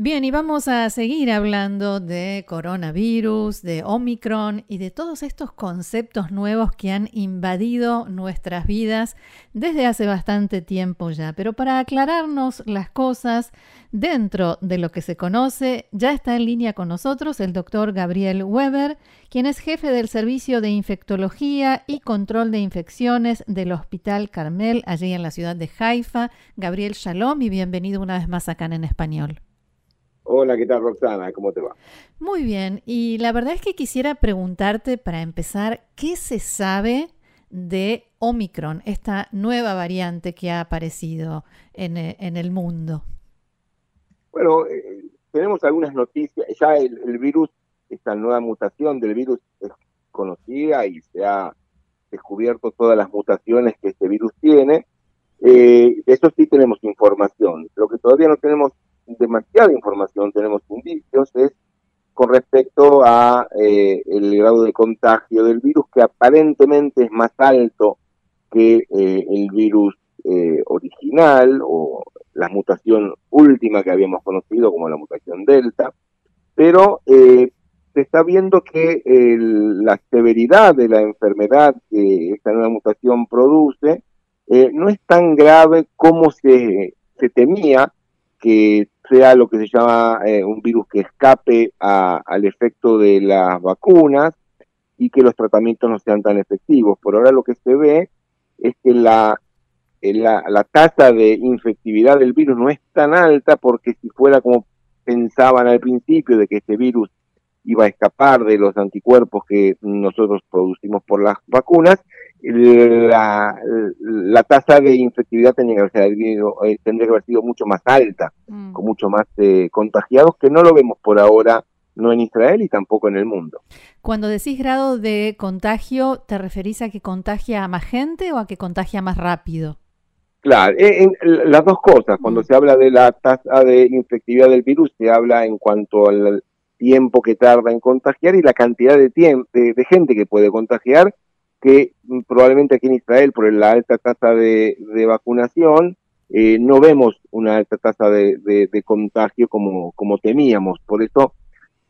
Bien, y vamos a seguir hablando de coronavirus, de Omicron y de todos estos conceptos nuevos que han invadido nuestras vidas desde hace bastante tiempo ya. Pero para aclararnos las cosas dentro de lo que se conoce, ya está en línea con nosotros el doctor Gabriel Weber, quien es jefe del Servicio de Infectología y Control de Infecciones del Hospital Carmel, allí en la ciudad de Haifa. Gabriel Shalom y bienvenido una vez más acá en español. Hola, ¿qué tal Roxana? ¿Cómo te va? Muy bien, y la verdad es que quisiera preguntarte para empezar, ¿qué se sabe de Omicron, esta nueva variante que ha aparecido en, eh, el mundo? Bueno, eh, tenemos algunas noticias, ya el, virus, esta nueva mutación del virus es conocida y se ha descubierto todas las mutaciones que este virus tiene. Eh, de eso sí tenemos información. Lo que todavía no tenemos demasiada información, tenemos indicios, es con respecto a eh, el grado de contagio del virus, que aparentemente es más alto que eh, el virus eh, original o la mutación última que habíamos conocido como la mutación delta, pero se está viendo que la severidad de la enfermedad que esta nueva mutación produce no es tan grave como se, se temía, que sea lo que se llama eh, un virus que escape al efecto de las vacunas y que los tratamientos no sean tan efectivos. Por ahora lo que se ve es que la, eh, la, la tasa de infectividad del virus no es tan alta porque si fuera como pensaban al principio de que este virus iba a escapar de los anticuerpos que nosotros producimos por las vacunas, la, la tasa de infectividad tendría que, haber sido, eh, tendría que haber sido mucho más alta, mm. con mucho más eh, contagiados, que no lo vemos por ahora, no en Israel y tampoco en el mundo. Cuando decís grado de contagio, ¿te referís a que contagia a más gente o a que contagia más rápido? Claro, en, las dos cosas. Cuando mm. se habla de la tasa de infectividad del virus, se habla en cuanto al tiempo que tarda en contagiar y la cantidad de, tiempo, de gente que puede contagiar que probablemente aquí en Israel, por la alta tasa de, vacunación, eh, no vemos una alta tasa de, contagio como, como temíamos. Por eso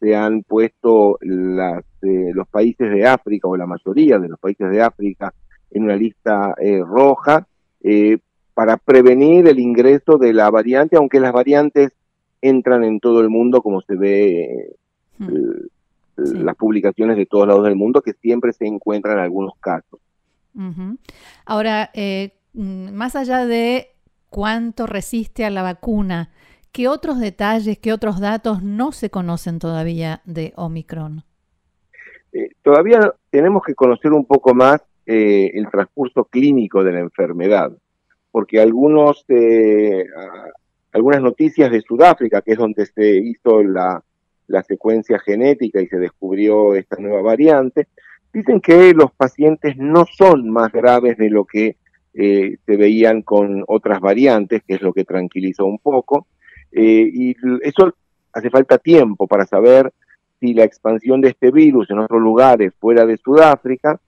se han puesto las, eh, los países de África, o la mayoría de los países de África, en una lista eh, roja para prevenir el ingreso de la variante, aunque las variantes entran en todo el mundo, como se ve hmm las publicaciones de todos lados del mundo que siempre se encuentran algunos casos. Ahora, eh, mm, más allá de cuánto resiste a la vacuna, ¿qué otros detalles, qué otros datos no se conocen todavía de Omicron? Eh, todavía tenemos que conocer un poco más eh, el transcurso clínico de la enfermedad, porque algunos, algunas noticias de Sudáfrica, que es donde se hizo la, la secuencia genética y se descubrió esta nueva variante, dicen que los pacientes no son más graves de lo que eh, se veían con otras variantes, que es lo que tranquiliza un poco, eh, y eso hace falta tiempo para saber si la expansión de este virus en otros lugares fuera de Sudáfrica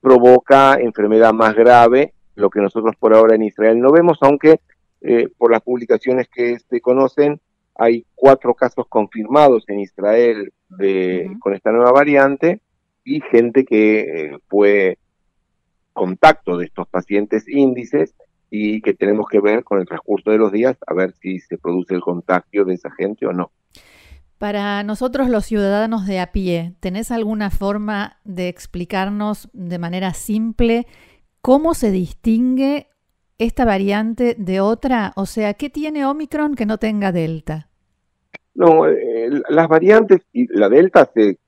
provoca enfermedad más grave, lo que nosotros por ahora en Israel no vemos, aunque eh, por las publicaciones que se conocen, hay cuatro casos confirmados en Israel de, con esta nueva variante y gente que eh, fue contacto de estos pacientes índices y que tenemos que ver con el transcurso de los días a ver si se produce el contagio de esa gente o no. Para nosotros los ciudadanos de a pie, ¿tenés alguna forma de explicarnos de manera simple cómo se distingue esta variante de otra? O sea, ¿qué tiene Omicron que no tenga Delta? No, eh, las variantes, y la Delta se,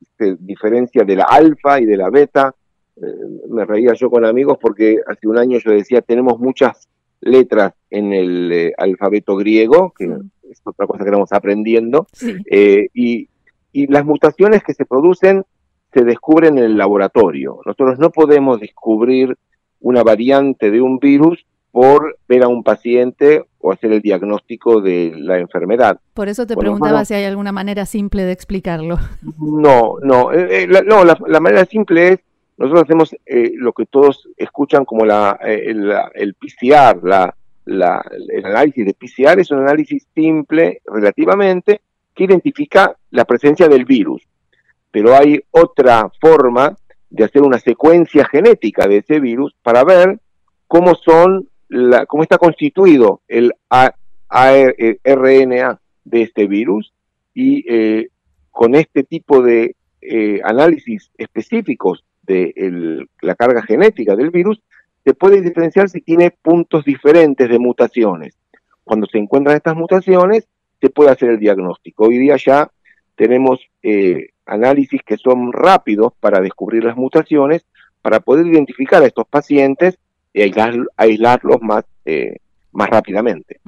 diferencia de la alfa y de la beta. Eh, me reía yo con amigos porque hace un año yo decía, tenemos muchas letras en el eh, alfabeto griego, que es otra cosa que estamos aprendiendo, y, y las mutaciones que se producen se descubren en el laboratorio. Nosotros no podemos descubrir una variante de un virus por ver a un paciente o hacer el diagnóstico de la enfermedad. Por eso te preguntaba si hay alguna manera simple de explicarlo. No, no, eh, la, no, la, manera simple es, nosotros hacemos lo que todos escuchan como la, el, el PCR, la, el análisis de PCR es un análisis simple relativamente que identifica la presencia del virus. Pero hay otra forma de hacer una secuencia genética de ese virus para ver cómo son la, cómo está constituido el RNA de este virus y eh, con este tipo de eh, análisis específicos de la carga genética del virus se puede diferenciar si tiene puntos diferentes de mutaciones. Cuando se encuentran estas mutaciones, se puede hacer el diagnóstico. Hoy día ya tenemos eh, análisis que son rápidos para descubrir las mutaciones, para poder identificar a estos pacientes y aislarlos más, eh, más rápidamente.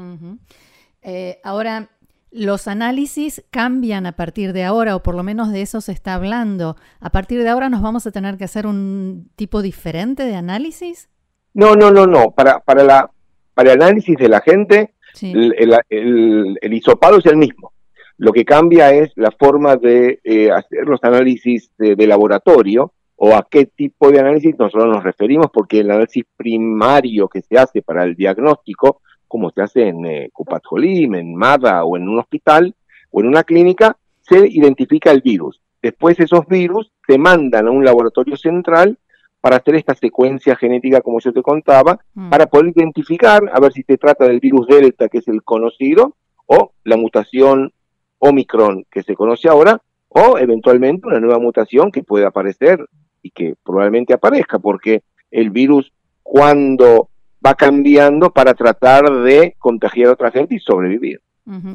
Eh, ahora, los análisis cambian a partir de ahora, o por lo menos de eso se está hablando. ¿A partir de ahora nos vamos a tener que hacer un tipo diferente de análisis? No, no, no, no. Para, para, la, para el análisis de la gente, el, el, hisopado es el mismo. Lo que cambia es la forma de eh, hacer los análisis de, laboratorio o a qué tipo de análisis nosotros nos referimos, porque el análisis primario que se hace para el diagnóstico, como se hace en eh, en MADA o en un hospital o en una clínica, se identifica el virus. Después esos virus se mandan a un laboratorio central para hacer esta secuencia genética, como yo te contaba, mm. para poder identificar, a ver si se trata del virus Delta, que es el conocido, o la mutación Omicron, que se conoce ahora, o eventualmente una nueva mutación que puede aparecer y que probablemente aparezca, porque el virus cuando va cambiando para tratar de contagiar a otra gente y sobrevivir.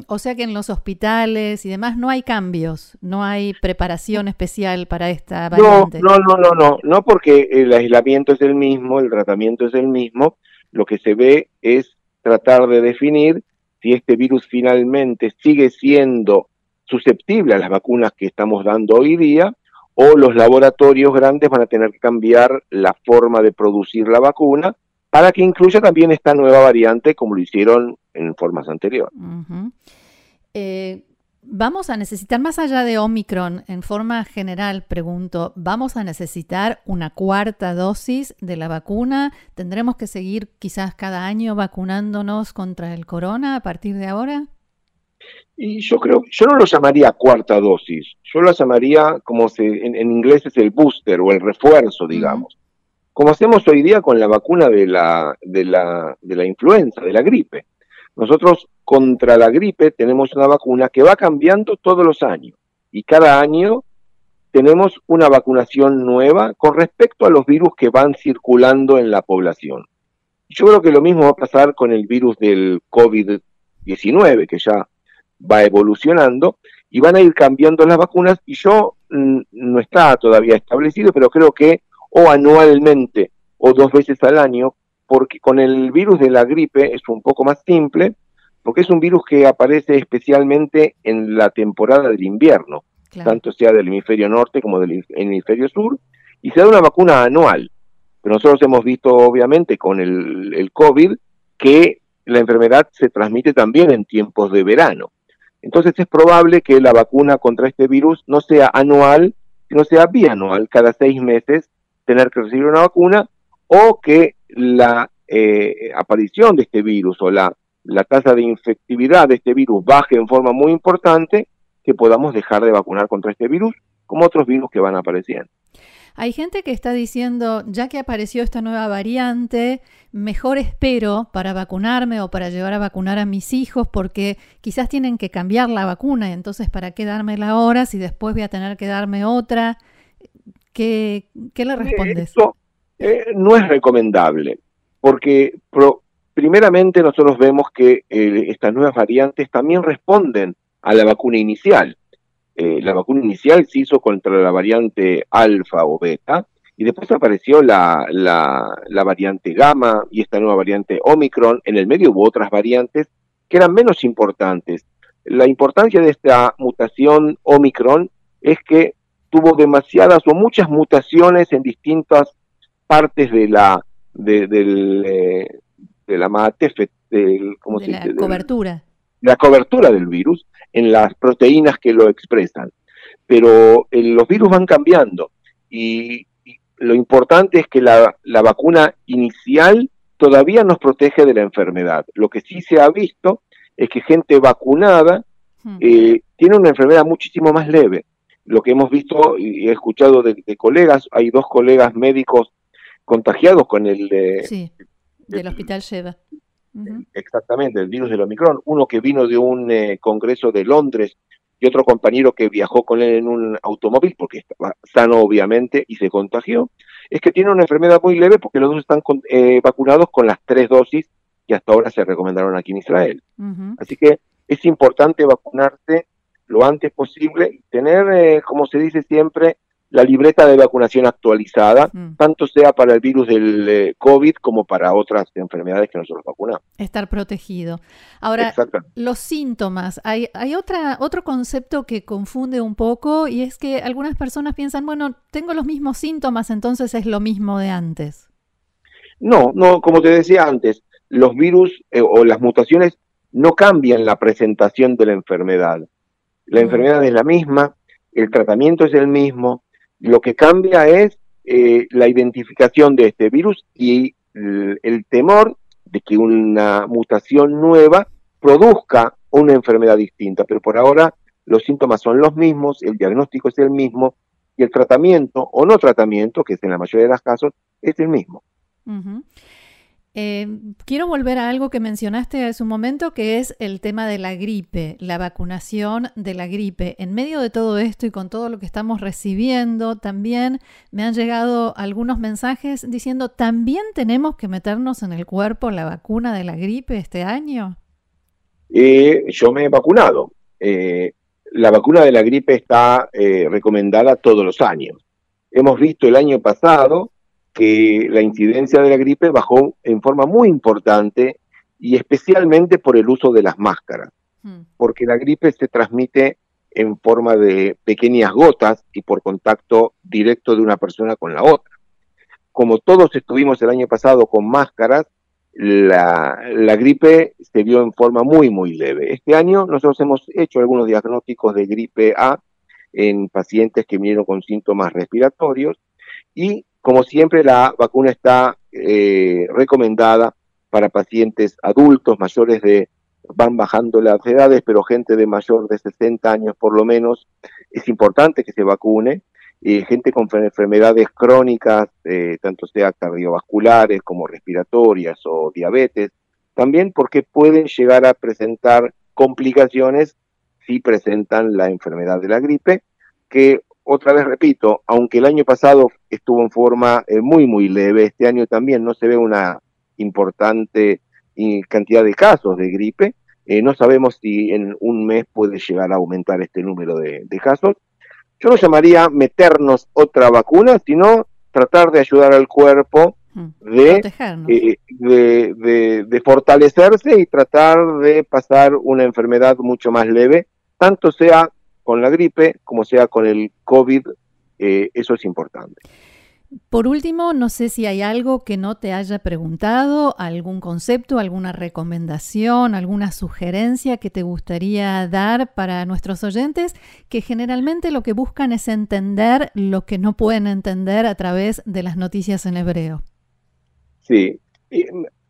O sea que en los hospitales y demás no hay cambios, no hay preparación especial para esta variante. No, no, no, no, no, porque el aislamiento es el mismo, el tratamiento es el mismo. Lo que se ve es tratar de definir si este virus finalmente sigue siendo susceptible a las vacunas que estamos dando hoy día o los laboratorios grandes van a tener que cambiar la forma de producir la vacuna para que incluya también esta nueva variante como lo hicieron en formas anteriores. Eh, vamos a necesitar, más allá de Omicron, en forma general, pregunto, ¿vamos a necesitar una cuarta dosis de la vacuna? ¿Tendremos que seguir quizás cada año vacunándonos contra el corona a partir de ahora? Y yo creo, yo no lo llamaría cuarta dosis, yo lo llamaría como se, en, inglés es el booster o el refuerzo, digamos. Como hacemos hoy día con la vacuna de la, de la, de la influenza, de la gripe. Nosotros contra la gripe tenemos una vacuna que va cambiando todos los años y cada año tenemos una vacunación nueva con respecto a los virus que van circulando en la población. Yo creo que lo mismo va a pasar con el virus del COVID-19, que ya va evolucionando, y van a ir cambiando las vacunas, y yo mm, no está todavía establecido, pero creo que o anualmente o dos veces al año porque con el virus de la gripe es un poco más simple, porque es un virus que aparece especialmente en la temporada del invierno, tanto sea del hemisferio norte como del hemisferio sur, y se da una vacuna anual. Pero nosotros hemos visto, obviamente, con el, el COVID, que la enfermedad se transmite también en tiempos de verano. Entonces es probable que la vacuna contra este virus no sea anual, sino sea bianual, cada seis meses tener que recibir una vacuna, o que la eh, aparición de este virus o la, la tasa de infectividad de este virus baje en forma muy importante, que podamos dejar de vacunar contra este virus, como otros virus que van apareciendo. Hay gente que está diciendo, ya que apareció esta nueva variante, mejor espero para vacunarme o para llevar a vacunar a mis hijos porque quizás tienen que cambiar la vacuna, entonces ¿para qué dármela ahora si después voy a tener que darme otra? ¿Qué, qué le respondes? Eh, no es recomendable, porque primeramente nosotros vemos que eh, estas nuevas variantes también responden a la vacuna inicial. Eh, la vacuna inicial se hizo contra la variante alfa o beta, y después apareció la, la, variante gamma y esta nueva variante omicron. En el medio hubo otras variantes que eran menos importantes. La importancia de esta mutación omicron es que tuvo demasiadas o muchas mutaciones en distintas partes de la, de, del, eh, de la mate, de la cobertura. La cobertura del virus en las proteínas que lo expresan. Pero eh, los virus van cambiando y, lo importante es que la, vacuna inicial todavía nos protege de la enfermedad. Lo que sí se ha visto es que gente vacunada hmm. eh, tiene una enfermedad muchísimo más leve. Lo que hemos visto y he escuchado de, colegas, hay dos colegas médicos contagiados con el... sí, del hospital Exactamente, el virus del Omicron. Uno que vino de un eh, congreso de Londres y otro compañero que viajó con él en un automóvil, porque estaba sano obviamente y se contagió, es que tiene una enfermedad muy leve porque los dos están eh, vacunados con las tres dosis que hasta ahora se recomendaron aquí en Israel. Así que es importante vacunarse lo antes posible y tener, eh, como se dice siempre, la libreta de vacunación actualizada, mm. tanto sea para el virus del eh, COVID como para otras enfermedades que nosotros vacunamos. Estar protegido. Ahora, los síntomas. Hay, hay otra, otro concepto que confunde un poco y es que algunas personas piensan, bueno, tengo los mismos síntomas, entonces es lo mismo de antes. No, no, como te decía antes, los virus eh, o las mutaciones no cambian la presentación de la enfermedad. La mm. enfermedad es la misma, el tratamiento es el mismo, lo que cambia es eh, la identificación de este virus y el, temor de que una mutación nueva produzca una enfermedad distinta. Pero por ahora los síntomas son los mismos, el diagnóstico es el mismo y el tratamiento o no tratamiento, que es en la mayoría de los casos, es el mismo. Eh, quiero volver a algo que mencionaste hace un momento, que es el tema de la gripe, la vacunación de la gripe. En medio de todo esto y con todo lo que estamos recibiendo, también me han llegado algunos mensajes diciendo, ¿también tenemos que meternos en el cuerpo la vacuna de la gripe este año? Eh, yo me he vacunado. Eh, la vacuna de la gripe está recomendada todos los años. Hemos visto el año pasado que la incidencia de la gripe bajó en forma muy importante y especialmente por el uso de las máscaras, hmm. porque la gripe se transmite en forma de pequeñas gotas y por contacto directo de una persona con la otra. Como todos estuvimos el año pasado con máscaras, la, la, gripe se vio en forma muy, muy leve. Este año nosotros hemos hecho algunos diagnósticos de gripe A en pacientes que vinieron con síntomas respiratorios y como siempre, la vacuna está eh, recomendada para pacientes adultos mayores de, van bajando las edades, pero gente de mayor de 60 años por lo menos, es importante que se vacune. y gente con enfermedades crónicas, eh, tanto sea cardiovasculares como respiratorias o diabetes, también porque pueden llegar a presentar complicaciones si presentan la enfermedad de la gripe, que otra vez repito, aunque el año pasado estuvo en forma eh, muy, muy leve, este año también no se ve una importante eh, cantidad de casos de gripe. Eh, no sabemos si en un mes puede llegar a aumentar este número de, casos. Yo no llamaría meternos otra vacuna, sino tratar de ayudar al cuerpo mm, de, de, de, fortalecerse y tratar de pasar una enfermedad mucho más leve, tanto sea con la gripe como sea con el COVID, eh, eso es importante. Por último, no sé si hay algo que no te haya preguntado, algún concepto, alguna recomendación, alguna sugerencia que te gustaría dar para nuestros oyentes, que generalmente lo que buscan es entender lo que no pueden entender a través de las noticias en hebreo. Sí,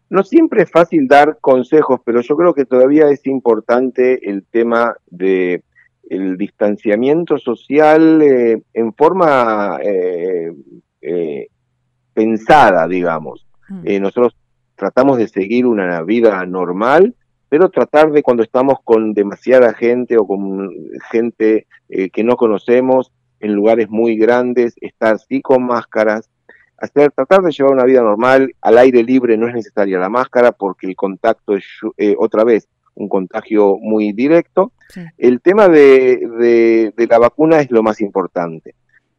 no siempre es fácil dar consejos, pero yo creo que todavía es importante el tema de el distanciamiento social eh, en forma eh, eh, pensada, digamos. Mm. nosotros tratamos de seguir una vida normal, pero tratar de cuando estamos con demasiada gente o con gente que no conocemos en lugares muy grandes, estar sí con máscaras, hacer, tratar de llevar una vida normal, al aire libre no es necesaria la máscara porque el contacto es otra vez un contagio muy directo. El tema de, la vacuna es lo más importante,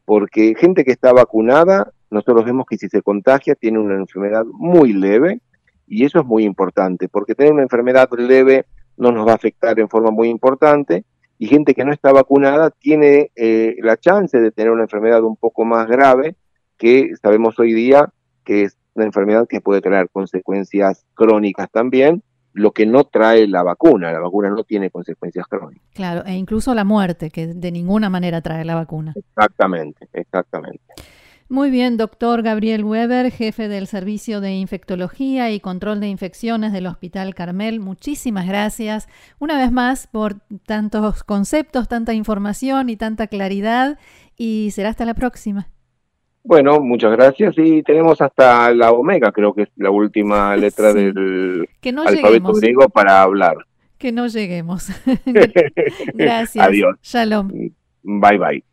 porque gente que está vacunada, nosotros vemos que si se contagia tiene una enfermedad muy leve y eso es muy importante, porque tener una enfermedad leve no nos va a afectar en forma muy importante y gente que no está vacunada tiene eh, la chance de tener una enfermedad un poco más grave que sabemos hoy día que es una enfermedad que puede traer consecuencias crónicas también, lo que no trae la vacuna. La vacuna no tiene consecuencias crónicas. Claro, e incluso la muerte, que de ninguna manera trae la vacuna. Exactamente, exactamente. Muy bien, doctor Gabriel Weber, jefe del Servicio de Infectología y Control de Infecciones del Hospital Carmel. Muchísimas gracias una vez más por tantos conceptos, tanta información y tanta claridad y será hasta la próxima. Bueno, muchas gracias y tenemos hasta la omega, creo que es la última letra del alfabeto griego para hablar. Que no lleguemos. gracias. Adiós. Shalom. Bye bye.